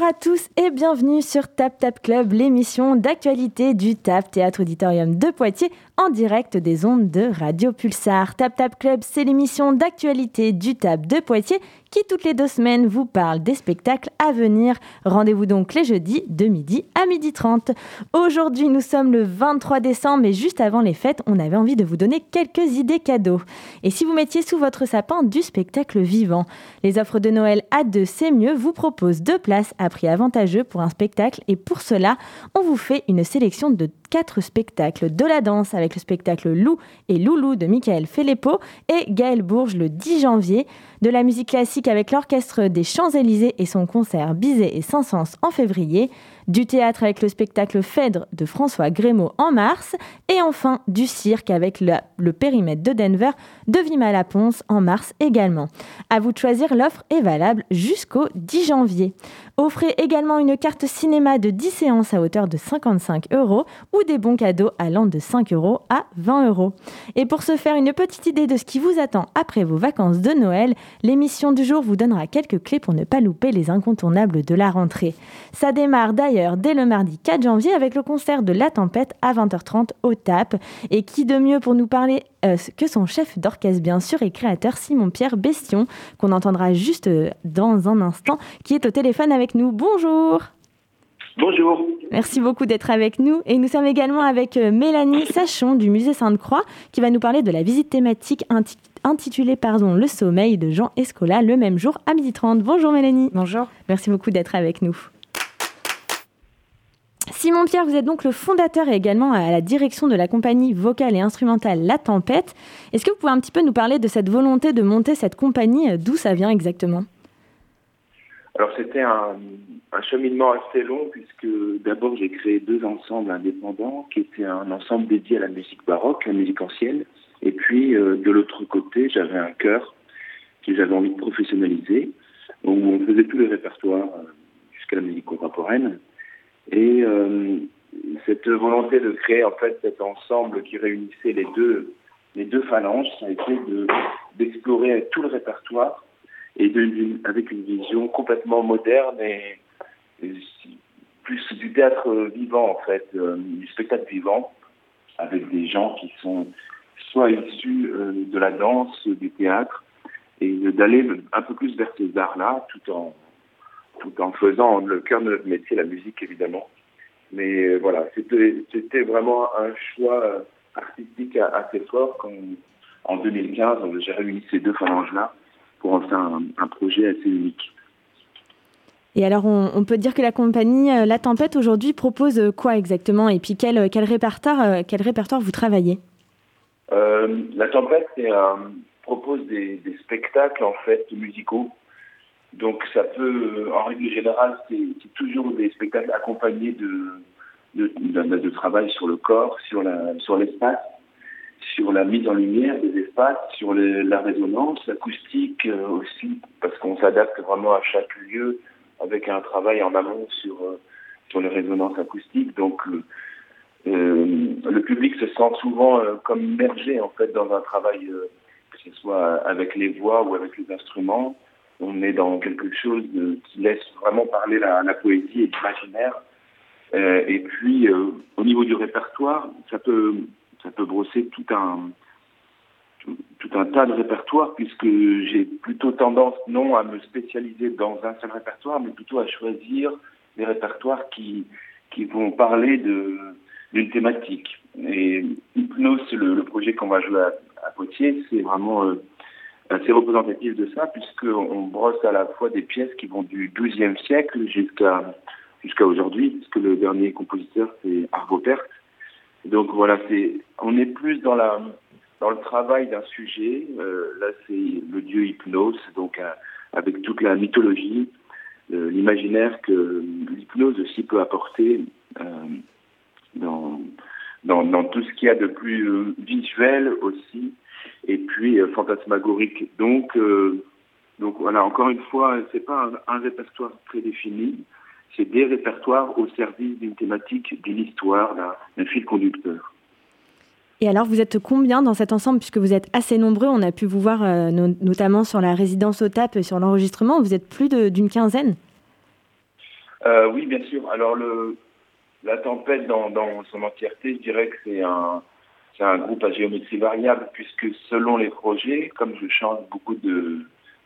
Bonjour à tous et bienvenue sur Tap Tap Club, l'émission d'actualité du TAP Théâtre Auditorium de Poitiers en direct des ondes de Radio Pulsar. Tap Tap Club, c'est l'émission d'actualité du TAP de Poitiers qui toutes les deux semaines vous parle des spectacles à venir. Rendez-vous donc les jeudis de midi à midi 30. Aujourd'hui, nous sommes le 23 décembre et juste avant les fêtes, on avait envie de vous donner quelques idées cadeaux. Et si vous mettiez sous votre sapin du spectacle vivant, les offres de Noël à deux, c'est mieux, vous propose deux places à prix avantageux pour un spectacle et pour cela, on vous fait une sélection de quatre spectacles de la danse avec le spectacle Lou et Loulou de Michael Felépo et Gaël Bourges le 10 janvier, de la musique classique avec l'orchestre des Champs-Élysées et son concert Bizet et Saint-Saëns en février, du théâtre avec le spectacle Phèdre de François Grémaud en mars, et enfin du cirque avec le, périmètre de Denver de Vima La Ponce en mars également. À vous choisir, l'offre est valable jusqu'au 10 janvier. Offrez également une carte cinéma de 10 séances à hauteur de 55 euros ou des bons cadeaux allant de 5 euros à 20 euros. Et pour se faire une petite idée de ce qui vous attend après vos vacances de Noël, l'émission du jour vous donnera quelques clés pour ne pas louper les incontournables de la rentrée. Ça démarre d'ailleurs dès le mardi 4 janvier avec le concert de La Tempête à 20h30 au TAP. Et qui de mieux pour nous parler euh, que son chef d'orchestre bien sûr et créateur Simon-Pierre Bestion, qu'on entendra juste euh, dans un instant, qui est au téléphone avec nous. Bonjour Bonjour. Merci beaucoup d'être avec nous. Et nous sommes également avec euh, Mélanie Sachon du Musée Sainte-Croix qui va nous parler de la visite thématique intitulée pardon, Le sommeil de Jean Escola le même jour à 12h30. Bonjour Mélanie. Bonjour. Merci beaucoup d'être avec nous. Simon Pierre, vous êtes donc le fondateur et également à la direction de la compagnie vocale et instrumentale La Tempête. Est-ce que vous pouvez un petit peu nous parler de cette volonté de monter cette compagnie? D'où ça vient exactement? Alors c'était un, cheminement assez long puisque d'abord j'ai créé deux ensembles indépendants qui étaient un ensemble dédié à la musique baroque, la musique ancienne. Et puis euh, de l'autre côté, j'avais un chœur que j'avais envie de professionnaliser où on faisait tous les répertoires euh, jusqu'à la musique contemporaine. Et euh, cette volonté de créer en fait cet ensemble qui réunissait les deux les deux phalanges, ça a été d'explorer tout le répertoire et avec une vision complètement moderne et, plus du théâtre vivant en fait, euh, du spectacle vivant, avec des gens qui sont soit issus euh, de la danse, du théâtre, et d'aller un peu plus vers ces arts-là, tout en tout en faisant le cœur de notre métier, la musique évidemment. Mais euh, voilà, c'était vraiment un choix artistique assez fort quand, en 2015, j'ai réuni ces deux phalanges-là pour en faire un, projet assez unique. Et alors, on, peut dire que la compagnie euh, La Tempête aujourd'hui propose quoi exactement? Et puis, quel, quel, répertoire, quel répertoire vous travaillez? La Tempête propose des, des, spectacles en fait musicaux. Donc ça peut, en règle générale, c'est toujours des spectacles accompagnés de, de, de, travail sur le corps, sur l'espace, sur la mise en lumière des espaces, sur la résonance, l'acoustique euh, aussi, parce qu'on s'adapte vraiment à chaque lieu avec un travail en amont sur euh, sur les résonances acoustiques. Donc euh, le public se sent souvent comme immergé en fait dans un travail, que ce soit avec les voix ou avec les instruments on est dans quelque chose qui laisse vraiment parler la, poésie et l'imaginaire. Et puis, au niveau du répertoire, ça peut, ça peut brosser tout un, tout un tas de répertoires, puisque j'ai plutôt tendance, non à me spécialiser dans un seul répertoire, mais plutôt à choisir des répertoires qui, qui vont parler d'une thématique. Et Hypnose, le, le projet qu'on va jouer à, à Poitiers, c'est vraiment euh, assez représentatif de ça, puisqu'on brosse à la fois des pièces qui vont du XIIe siècle jusqu'à jusqu'à aujourd'hui, puisque le dernier compositeur, c'est Arvo Pärt. Donc voilà, c'est on est plus dans la dans le travail d'un sujet. Euh, là, c'est le dieu Hypnose, donc euh, avec toute la mythologie, euh, l'imaginaire que l'hypnose aussi peut apporter dans, dans, tout ce qu'il y a de plus visuel aussi et puis fantasmagorique. Donc, donc voilà, encore une fois, c'est pas un, répertoire très défini, c'est des répertoires au service d'une thématique, d'une histoire, d'un fil conducteur. Et alors, vous êtes combien dans cet ensemble, puisque vous êtes assez nombreux? On a pu vous voir euh, notamment sur la résidence au TAP, sur l'enregistrement. Vous êtes plus d'une quinzaine? Oui, bien sûr. Alors, le, la tempête dans, dans son entièreté, je dirais que c'est un, groupe à géométrie variable, puisque selon les projets, comme je change beaucoup de,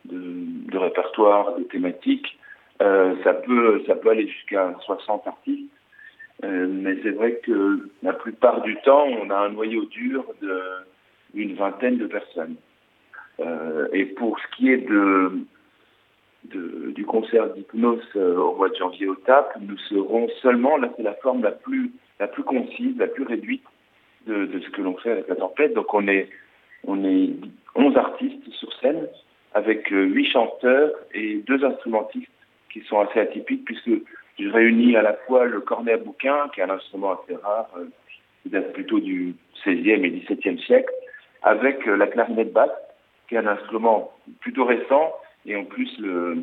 de, de répertoires, de thématiques, euh, ça, peut, ça peut aller jusqu'à 60 artistes. Euh, mais c'est vrai que la plupart du temps, on a un noyau dur d'une vingtaine de personnes. Euh, et pour ce qui est de, du concert d'hypnose euh, au mois de janvier au TAP, nous serons seulement, là c'est la forme la plus, la plus concise, la plus réduite de, de ce que l'on fait avec la tempête. Donc on est, on est 11 artistes sur scène avec 8 chanteurs et deux instrumentistes qui sont assez atypiques puisque je réunis à la fois le cornet à bouquin, qui est un instrument assez rare, euh, qui date plutôt du 16e et 17e siècle, avec euh, la clarinette basse, qui est un instrument plutôt récent, et en plus le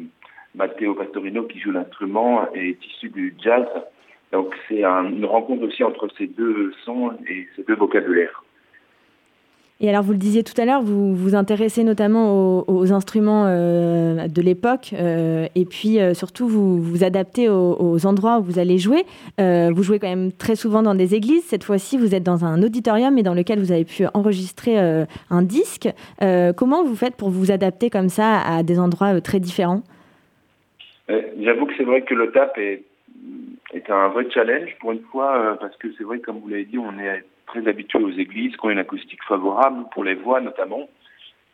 Matteo Pastorino qui joue l'instrument est issu du jazz. Donc c'est une rencontre aussi entre ces deux sons et ces deux vocabulaires. Et alors, vous le disiez tout à l'heure, vous vous intéressez notamment aux, instruments euh, de l'époque, euh, et puis euh, surtout vous vous adaptez aux, endroits où vous allez jouer. vous jouez quand même très souvent dans des églises. Cette fois-ci, vous êtes dans un auditorium et dans lequel vous avez pu enregistrer un disque. comment vous faites pour vous adapter comme ça à des endroits très différents? J'avoue que c'est vrai que le TAP est, est un vrai challenge pour une fois, parce que c'est vrai, comme vous l'avez dit, on est très habitués aux églises, qui ont une acoustique favorable pour les voix notamment,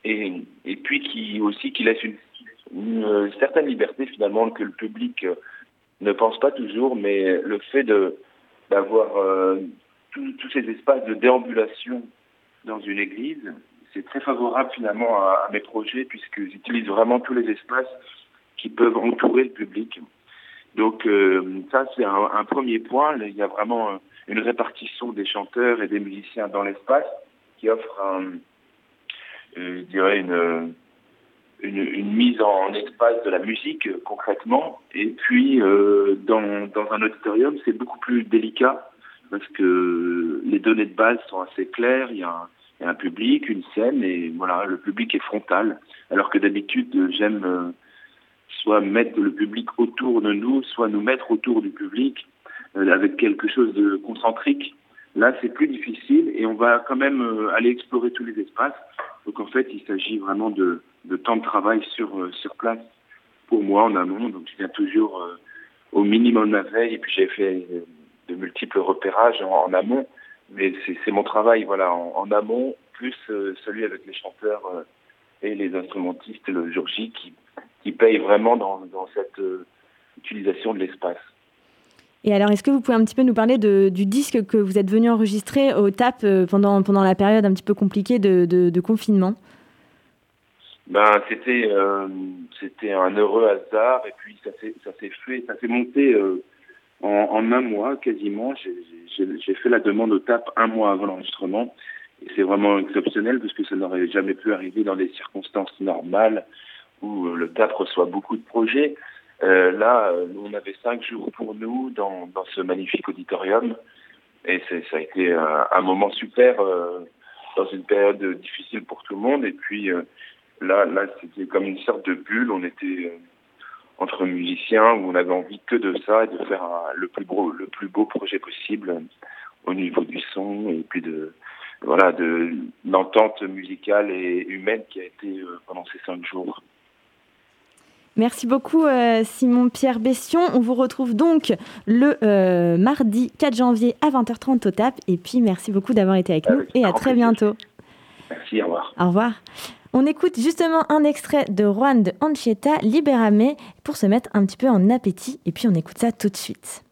et, et puis qui aussi qui laisse une, une, certaine liberté finalement que le public euh, ne pense pas toujours, mais le fait d'avoir euh, tous ces espaces de déambulation dans une église, c'est très favorable finalement à, mes projets puisque j'utilise vraiment tous les espaces qui peuvent entourer le public. Donc euh, ça c'est un, un, premier point. Il y a vraiment une répartition des chanteurs et des musiciens dans l'espace qui offre, euh, je dirais, une, mise en espace de la musique concrètement. Et puis, euh, dans, un auditorium, c'est beaucoup plus délicat parce que les données de base sont assez claires. Il y a un, il y a un public, une scène, et voilà, le public est frontal. Alors que d'habitude, j'aime euh, soit mettre le public autour de nous, soit nous mettre autour du public avec quelque chose de concentrique. Là, c'est plus difficile et on va quand même euh, aller explorer tous les espaces. Donc en fait, il s'agit vraiment de, temps de travail sur, euh, sur place pour moi en amont. Donc je viens toujours au minimum la veille et puis j'ai fait de multiples repérages en, amont. Mais c'est mon travail voilà, en, amont, plus celui avec les chanteurs et les instrumentistes le jour J qui, qui payent vraiment dans cette utilisation de l'espace. Et alors, est-ce que vous pouvez un petit peu nous parler de, du disque que vous êtes venu enregistrer au TAP euh, pendant, pendant la période un petit peu compliquée de, confinement? Ben, c'était euh, c'était un heureux hasard et puis ça s'est ça s'est fait ça s'est monté euh, en, en, un mois quasiment. J'ai fait la demande au TAP un mois avant l'enregistrement. Et c'est vraiment exceptionnel parce que ça n'aurait jamais pu arriver dans des circonstances normales où le TAP reçoit beaucoup de projets euh, là, euh, on avait cinq jours pour nous dans, dans ce magnifique auditorium. Et ça a été un, un moment super euh, dans une période difficile pour tout le monde. Et puis euh, là, là c'était comme une sorte de bulle. On était entre musiciens où on avait envie que de ça et de faire le plus beau, le plus beau projet possible au niveau du son et puis de voilà de l'entente musicale et humaine qui a été pendant ces cinq jours. Merci beaucoup euh, Simon Pierre Bession. On vous retrouve donc le euh, mardi 4 janvier à 20h30 au TAP. Et puis merci beaucoup d'avoir été avec nous et à très bientôt. Merci, au revoir. Au revoir. On écoute justement un extrait de Juan de Anchieta, Libérame, pour se mettre un petit peu en appétit. Et puis on écoute ça tout de suite.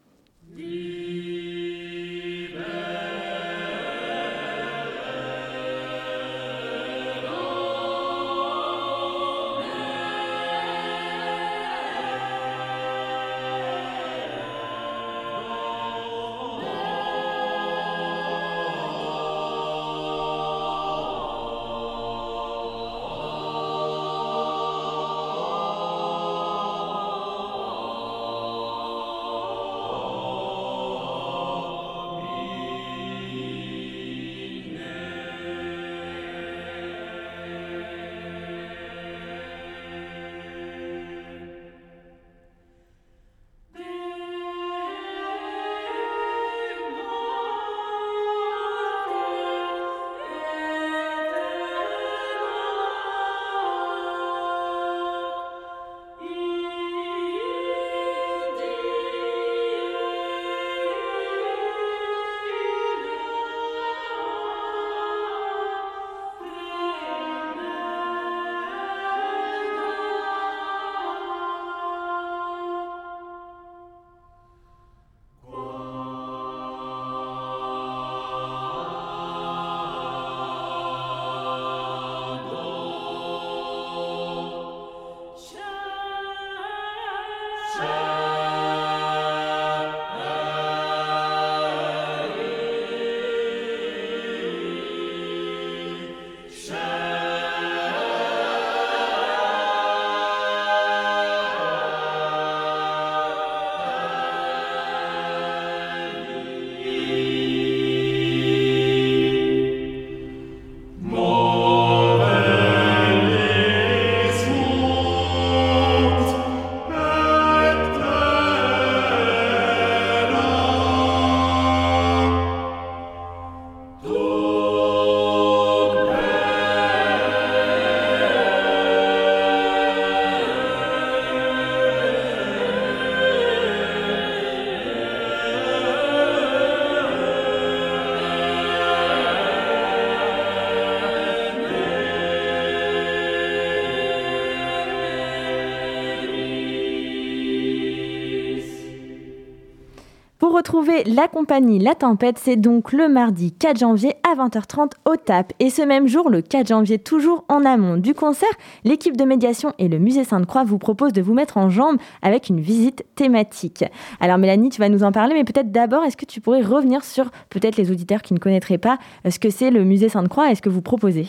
La compagnie La Tempête, c'est donc le mardi 4 janvier à 20h30 au TAP. Et ce même jour, le 4 janvier, toujours en amont du concert, l'équipe de médiation et le musée Sainte-Croix vous proposent de vous mettre en jambe avec une visite thématique. Alors Mélanie, tu vas nous en parler, mais peut-être d'abord, est-ce que tu pourrais revenir sur peut-être les auditeurs qui ne connaîtraient pas ce que c'est le musée Sainte-Croix et ce que vous proposez?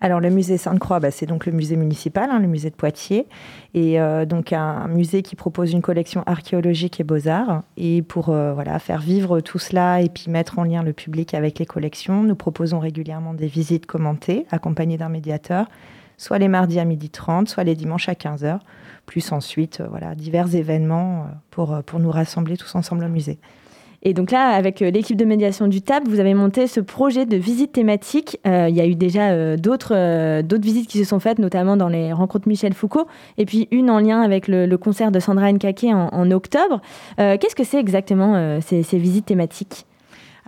Alors le musée Sainte-Croix, bah, c'est donc le musée municipal, hein, le musée de Poitiers, et euh, donc un musée qui propose une collection archéologique et beaux-arts. Et pour euh, voilà faire vivre tout cela et puis mettre en lien le public avec les collections, nous proposons régulièrement des visites commentées accompagnées d'un médiateur, soit les mardis à 12h30, soit les dimanches à 15h, plus ensuite euh, voilà divers événements pour, pour nous rassembler tous ensemble au musée. Et donc là, avec euh, l'équipe de médiation du TAP, vous avez monté ce projet de visite thématique. Euh, il y a eu déjà euh, d'autres visites qui se sont faites, notamment dans les rencontres Michel Foucault, et puis une en lien avec le, concert de Sandra Nkake en, octobre. Qu'est-ce que c'est exactement ces, visites thématiques?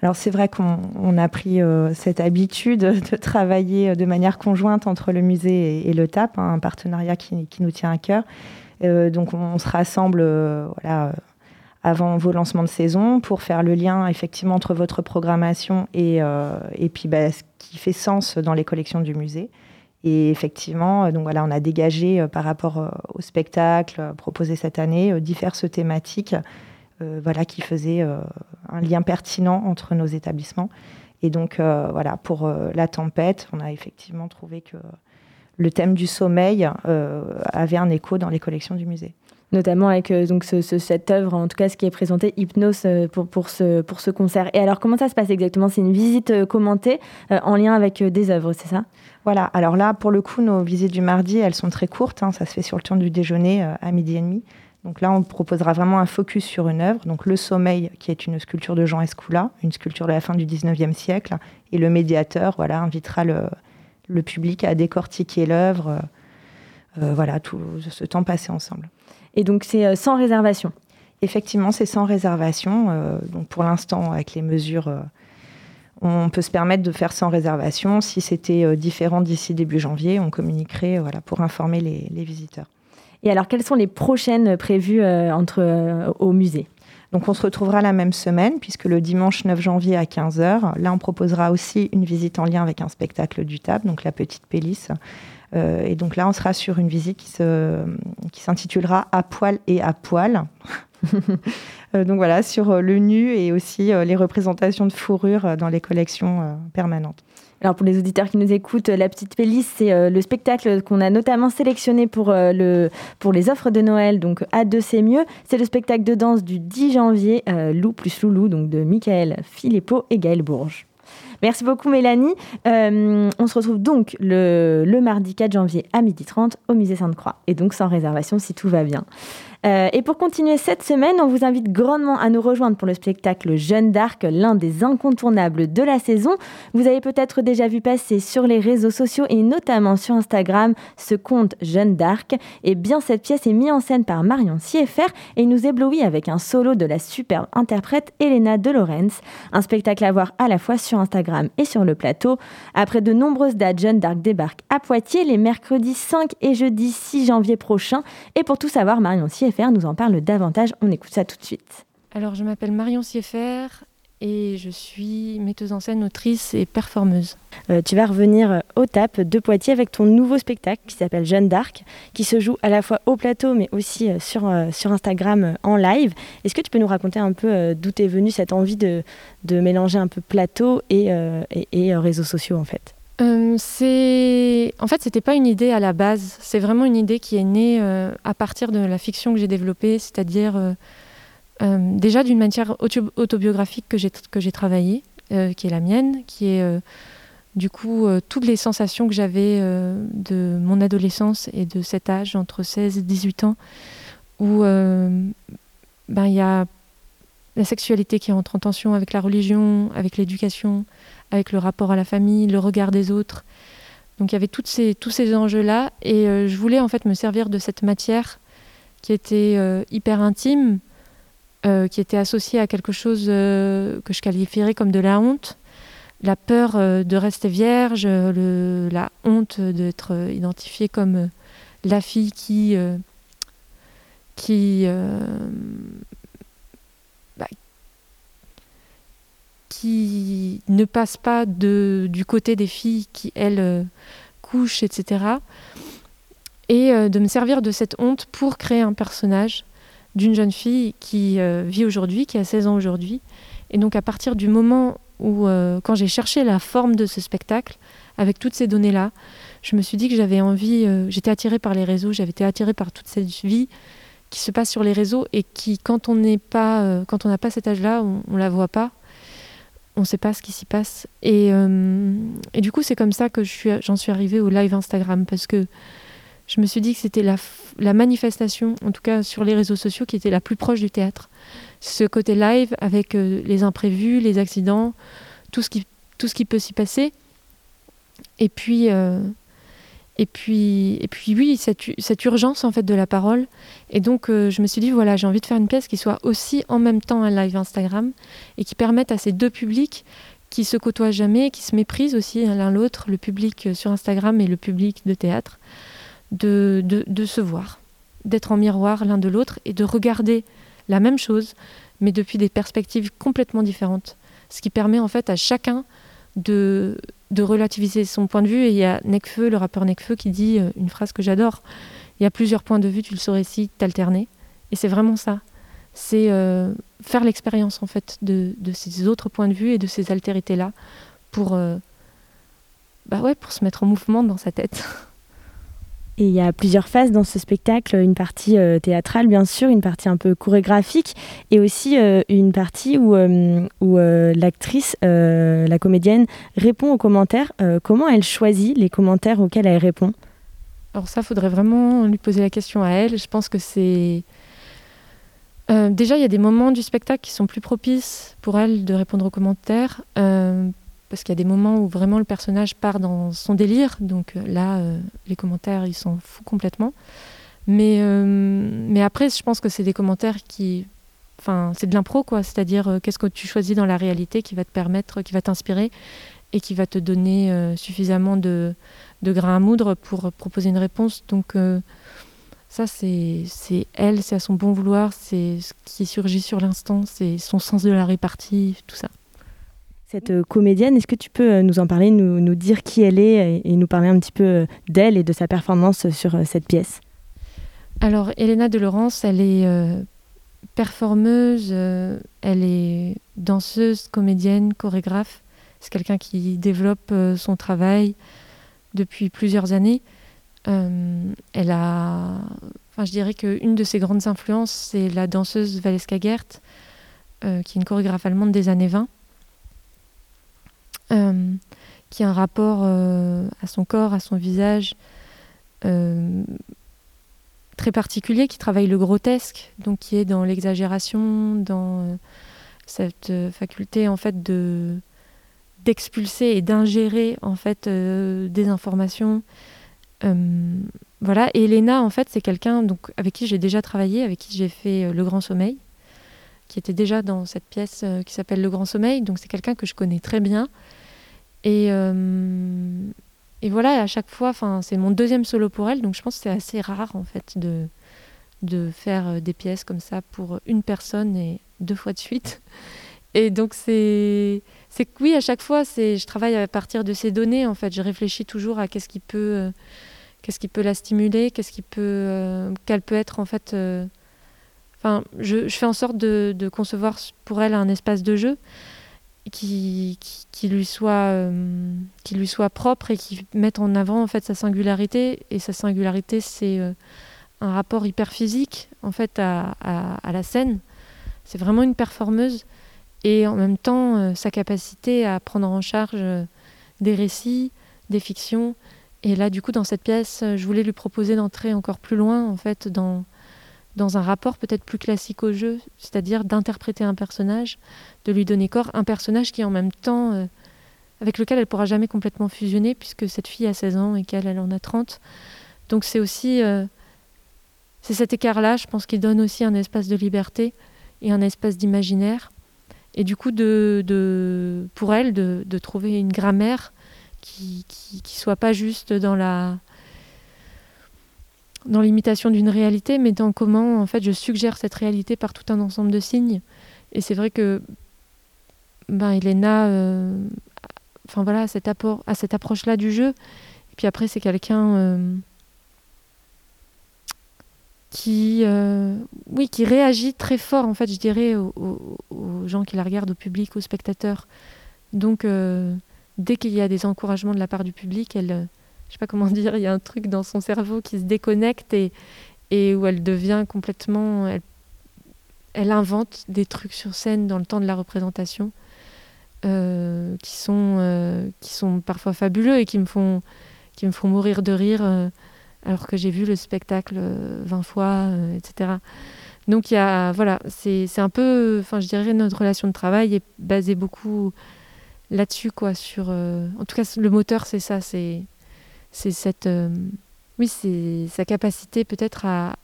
Alors c'est vrai qu'on a pris cette habitude de travailler de manière conjointe entre le musée et, le TAP, hein, un partenariat qui, nous tient à cœur. donc on, se rassemble avant vos lancements de saison pour faire le lien effectivement entre votre programmation et, euh, et puis bah, ce qui fait sens dans les collections du musée. Et effectivement, euh, donc voilà, on a dégagé euh, par rapport au spectacle proposé cette année diverses thématiques voilà, qui faisaient un lien pertinent entre nos établissements. Et donc voilà, pour la tempête, on a effectivement trouvé que le thème du sommeil avait un écho dans les collections du musée notamment avec euh, donc cette œuvre, en tout cas ce qui est présenté, Hypnose, euh, pour, pour, ce, pour ce concert. Et alors, comment ça se passe exactement? C'est une visite euh, commentée en lien avec des œuvres, c'est ça? Voilà, alors là, pour le coup, nos visites du mardi, elles sont très courtes, hein. ça se fait sur le temps du déjeuner à midi et demi. Donc là, on proposera vraiment un focus sur une œuvre. Donc Le Sommeil, qui est une sculpture de Jean Escoula, une sculpture de la fin du 19e siècle. Et le médiateur voilà, invitera le, le public à décortiquer l'œuvre. voilà, tout ce temps passé ensemble. Et donc, c'est euh, sans réservation. Effectivement, c'est sans réservation. Euh, donc, pour l'instant, avec les mesures, euh, on peut se permettre de faire sans réservation. Si c'était différent d'ici début janvier, on communiquerait voilà, pour informer les, visiteurs. Et alors, quelles sont les prochaines prévues entre, au musée? Donc on se retrouvera la même semaine, puisque le dimanche 9 janvier à 15h, là on proposera aussi une visite en lien avec un spectacle du TAB, donc la petite Pélice, euh, et donc là, on sera sur une visite qui, se, qui s'intitulera À poil et à poil. Euh, donc voilà, sur euh, le nu et aussi les représentations de fourrure dans les collections permanentes. Alors pour les auditeurs qui nous écoutent, La Petite Pélice, c'est le spectacle qu'on a notamment sélectionné pour, le, pour les offres de Noël, donc à deux c'est mieux. C'est le spectacle de danse du 10 janvier, Lou plus Loulou, donc de Michael Philippot et Gaël Bourges. Merci beaucoup Mélanie. Euh, on se retrouve donc le, le mardi 4 janvier à 12h30 au musée Sainte-Croix. Et donc sans réservation si tout va bien. Euh, et pour continuer cette semaine, on vous invite grandement à nous rejoindre pour le spectacle Jeanne d'Arc, l'un des incontournables de la saison. Vous avez peut-être déjà vu passer sur les réseaux sociaux et notamment sur Instagram ce conte Jeanne d'Arc. Et bien cette pièce est mise en scène par Marion Sieffer et nous éblouit avec un solo de la superbe interprète Elena De Lorenz. Un spectacle à voir à la fois sur Instagram et sur le plateau. Après de nombreuses dates, Jeanne d'Arc débarque à Poitiers les mercredis 5 et jeudi 6 janvier prochains. Et pour tout savoir, Marion Sieffer nous en parle davantage. On écoute ça tout de suite. Alors, je m'appelle Marion Sieffer et je suis metteuse en scène, autrice et performeuse. Euh, tu vas revenir au TAP de Poitiers avec ton nouveau spectacle qui s'appelle Jeanne d'Arc, qui se joue à la fois au plateau mais aussi euh, sur, euh, sur Instagram en live. Est-ce que tu peux nous raconter un peu d'où est venue cette envie de, de, mélanger un peu plateau et, et, et réseaux sociaux en fait? C'est en fait c'était pas une idée à la base. C'est vraiment une idée qui est née à partir de la fiction que j'ai développée c'est-à-dire euh, déjà d'une matière autobiographique que j'ai, travaillée, euh, qui est la mienne, qui est euh, du coup toutes les sensations que j'avais de mon adolescence et de cet âge entre 16 et 18 ans, où ben, il y a la sexualité qui entre en tension avec la religion, avec l'éducation, avec le rapport à la famille, le regard des autres. Donc il y avait ces, tous ces enjeux-là et je voulais en fait me servir de cette matière qui était hyper intime, euh, qui était associé à quelque chose euh, que je qualifierais comme de la honte, la peur euh, de rester vierge, la honte d'être identifiée comme la fille qui, qui, qui ne passe pas de, du côté des filles qui, elles, couchent, etc. Et de me servir de cette honte pour créer un personnage d'une jeune fille qui euh, vit aujourd'hui, qui a 16 ans aujourd'hui. Et donc à partir du moment où, euh, quand j'ai cherché la forme de ce spectacle, avec toutes ces données-là, je me suis dit que j'avais envie, euh, j'étais attirée par les réseaux, j'avais été attirée par toute cette vie qui se passe sur les réseaux et qui, quand on n'est pas, quand on n'a pas cet âge-là, on, ne la voit pas, on ne sait pas ce qui s'y passe. Et, et, du coup, c'est comme ça que j'en suis, suis arrivée au live Instagram parce que je me suis dit que c'était la, la, manifestation, en tout cas sur les réseaux sociaux, qui était la plus proche du théâtre. Ce côté live avec euh, les imprévus, les accidents, tout ce qui, tout ce qui peut s'y passer. Et puis, euh, et puis, et puis oui, cette, urgence en fait de la parole. Et donc, euh, je me suis dit, voilà, j'ai envie de faire une pièce qui soit aussi en même temps un live Instagram et qui permette à ces deux publics qui se côtoient jamais, qui se méprisent aussi l'un l'autre, le public sur Instagram et le public de théâtre, de, de, se voir, d'être en miroir l'un de l'autre et de regarder la même chose, mais depuis des perspectives complètement différentes. Ce qui permet en fait à chacun de, de relativiser son point de vue. Et il y a Nekfeu, le rappeur Nekfeu, qui dit euh, une phrase que j'adore il y a plusieurs points de vue, tu le saurais si t'alterner. Et c'est vraiment ça. C'est euh, faire l'expérience en fait de, ces autres points de vue et de ces altérités-là pour, euh, bah ouais, pour se mettre en mouvement dans sa tête. Et il y a plusieurs phases dans ce spectacle, une partie euh, théâtrale bien sûr, une partie un peu chorégraphique et aussi euh, une partie où, euh, où l'actrice, la comédienne, répond aux commentaires. comment elle choisit les commentaires auxquels elle répond? Alors ça, faudrait vraiment lui poser la question à elle. Je pense que c'est... déjà, il y a des moments du spectacle qui sont plus propices pour elle de répondre aux commentaires parce qu'il y a des moments où vraiment le personnage part dans son délire, donc euh, là, euh, les commentaires, ils s'en foutent complètement. Mais, euh, mais après, je pense que c'est des commentaires qui... Enfin, c'est de l'impro, quoi. C'est-à-dire, qu'est-ce que tu choisis dans la réalité qui va te permettre, qui va t'inspirer et qui va te donner suffisamment de grains à moudre pour proposer une réponse. Donc, ça, c'est elle, c'est à son bon vouloir, c'est ce qui surgit sur l'instant, c'est son sens de la répartie, tout ça cette euh, comédienne. Est-ce que tu peux euh, nous en parler, nous, nous dire qui elle est et, nous parler un petit peu euh, d'elle et de sa performance sur cette pièce? Alors, Elena de Laurence, elle est performeuse, elle est danseuse, comédienne, chorégraphe. C'est quelqu'un qui développe son travail depuis plusieurs années. elle a, enfin, je dirais qu'une de ses grandes influences, c'est la danseuse Valeska Gert, qui est une chorégraphe allemande des années 20 euh, qui a un rapport euh, à son corps, à son visage euh, très particulier, qui travaille le grotesque, donc qui est dans l'exagération, dans cette faculté en fait de d'expulser et d'ingérer en fait des informations. voilà. Et Elena, en fait, c'est quelqu'un donc avec qui j'ai déjà travaillé, avec qui j'ai fait Le Grand Sommeil, qui était déjà dans cette pièce qui s'appelle Le Grand Sommeil. Donc c'est quelqu'un que je connais très bien et, euh, et voilà, à chaque fois, c'est mon deuxième solo pour elle, donc je pense que c'est assez rare en fait de, de faire euh, des pièces comme ça pour une personne et deux fois de suite. Et donc c'est c'est oui, à chaque fois, je travaille à partir de ces données. En fait, je réfléchis toujours à qu'est-ce qui peut, euh, qu'est-ce qui peut la stimuler, qu'est-ce qui peut, qu'elle peut être en fait. Enfin, je, je, fais en sorte de, de, concevoir pour elle un espace de jeu qui, lui soit, qui lui soit propre et qui mette en avant en fait sa singularité. Et sa singularité, c'est un rapport hyper physique en fait à, la scène. C'est vraiment une performeuse et en même temps euh, sa capacité à prendre en charge euh, des récits, des fictions. Et là, du coup, dans cette pièce, euh, je voulais lui proposer d'entrer encore plus loin, en fait, dans, dans un rapport peut-être plus classique au jeu, c'est-à-dire d'interpréter un personnage, de lui donner corps, un personnage qui en même temps, avec lequel elle pourra jamais complètement fusionner, puisque cette fille a 16 ans et qu'elle, elle en a 30. Donc c'est aussi, c'est cet écart-là, je pense, qui donne aussi un espace de liberté et un espace d'imaginaire et du coup, de, pour elle, de, trouver une grammaire qui, qui, qui, soit pas juste dans la dans l'imitation d'une réalité, mais dans comment en fait je suggère cette réalité par tout un ensemble de signes. Et c'est vrai que ben Elena, euh, voilà, cet apport, à cette approche-là du jeu. Et puis après, c'est quelqu'un euh, qui, euh, oui, qui réagit très fort, en fait, je dirais, aux, aux, gens qui la regardent, au public, aux spectateurs. Donc, euh, dès qu'il y a des encouragements de la part du public, elle, je sais pas comment dire, il y a un truc dans son cerveau qui se déconnecte et, où elle devient complètement. Elle, invente des trucs sur scène dans le temps de la représentation euh, qui, sont, euh, qui sont parfois fabuleux et qui me font, mourir de rire alors que j'ai vu le spectacle 20 euh, fois, euh, etc. Donc il y a, voilà, c'est un peu, enfin je dirais notre relation de travail est basée beaucoup là-dessus, quoi, sur, euh, en tout cas le moteur c'est ça, c'est c'est cette, oui, c'est sa capacité peut-être à,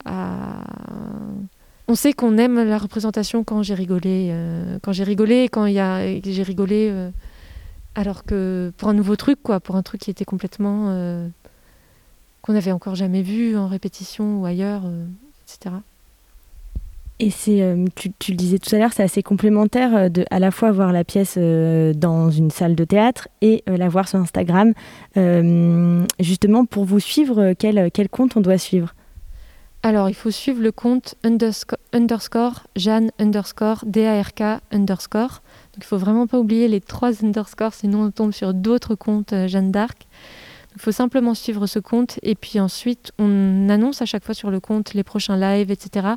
on sait qu'on aime la représentation quand j'ai rigolé, quand j'ai rigolé, quand il y a, j'ai rigolé, alors que pour un nouveau truc, quoi, pour un truc qui était complètement qu'on n'avait encore jamais vu en répétition ou ailleurs, euh, etc. Et c'est, euh, tu, le disais tout à l'heure, c'est assez complémentaire euh, de à la fois voir la pièce euh, dans une salle de théâtre et la voir sur Instagram. Justement, pour vous suivre, quel, quel compte on doit suivre? Alors, il faut suivre le compte underscore, underscore Jeanne underscore DARK underscore. Donc, il faut vraiment pas oublier les trois underscores, sinon on tombe sur d'autres comptes Jeanne d'Arc. Il faut simplement suivre ce compte et puis ensuite on annonce à chaque fois sur le compte les prochains lives, etc.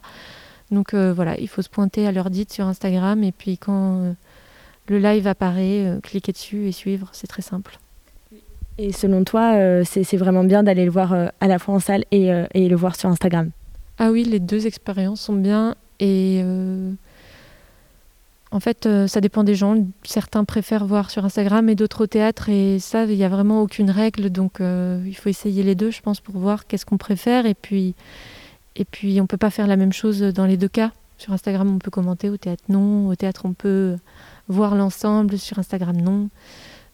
Donc euh, voilà, il faut se pointer à l'heure dite sur Instagram et puis quand euh, le live apparaît, euh, cliquer dessus et suivre, c'est très simple. Et selon toi, euh, c'est vraiment bien d'aller le voir euh, à la fois en salle et, euh, et, le voir sur Instagram? Ah oui, les deux expériences sont bien et en fait, ça dépend des gens. Certains préfèrent voir sur Instagram et d'autres au théâtre. Et ça, il n'y a vraiment aucune règle. Donc, il faut essayer les deux, je pense, pour voir qu'est-ce qu'on préfère. Et puis, et puis on ne peut pas faire la même chose dans les deux cas. Sur Instagram, on peut commenter. Au théâtre, non. Au théâtre, on peut voir l'ensemble. Sur Instagram, non.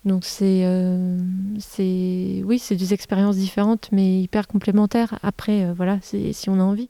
Donc, c'est. Euh, oui, c'est deux expériences différentes, mais hyper complémentaires. Après, euh, voilà, si on a envie.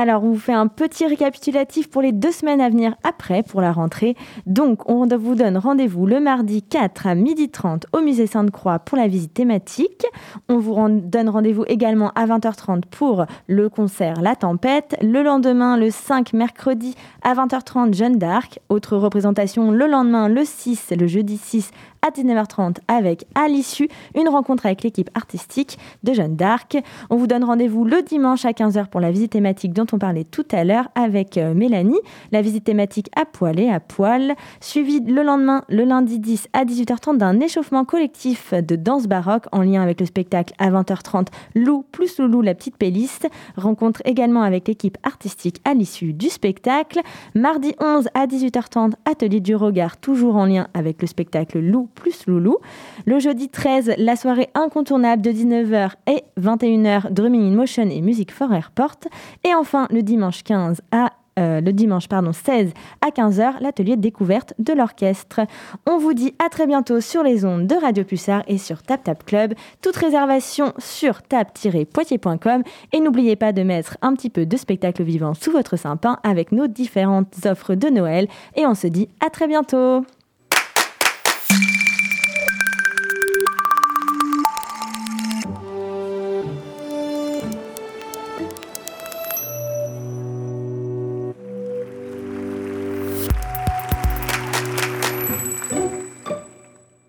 Alors, on vous fait un petit récapitulatif pour les deux semaines à venir après, pour la rentrée. Donc, on vous donne rendez-vous le mardi 4 à 12h30 au musée Sainte-Croix pour la visite thématique. On vous donne rendez-vous également à 20h30 pour le concert La Tempête. Le lendemain, le 5 mercredi à 20h30, Jeanne d'Arc. Autre représentation le lendemain, le 6, le jeudi 6 à 19h30 avec à l'issue une rencontre avec l'équipe artistique de Jeanne d'Arc. On vous donne rendez-vous le dimanche à 15h pour la visite thématique dont on parlait tout à l'heure avec euh, Mélanie, la visite thématique à poil et à poil, suivie le lendemain, le lundi 10 à 18h30 d'un échauffement collectif de danse baroque en lien avec le spectacle à 20h30 Lou plus Loulou la petite playlist, rencontre également avec l'équipe artistique à l'issue du spectacle. Mardi 11 à 18h30 atelier du regard toujours en lien avec le spectacle Lou plus Loulou. Le jeudi 13, la soirée incontournable de 19h et 21h, Drumming in Motion et Musique for Airport. Et enfin, le dimanche 15 à euh, le dimanche pardon, 16 à 15h, l'atelier découverte de l'orchestre. On vous dit à très bientôt sur les ondes de Radio Pulsar et sur Tap Tap Club. Toute réservation sur tap-poitiers.com et n'oubliez pas de mettre un petit peu de spectacle vivant sous votre sapin avec nos différentes offres de Noël et on se dit à très bientôt.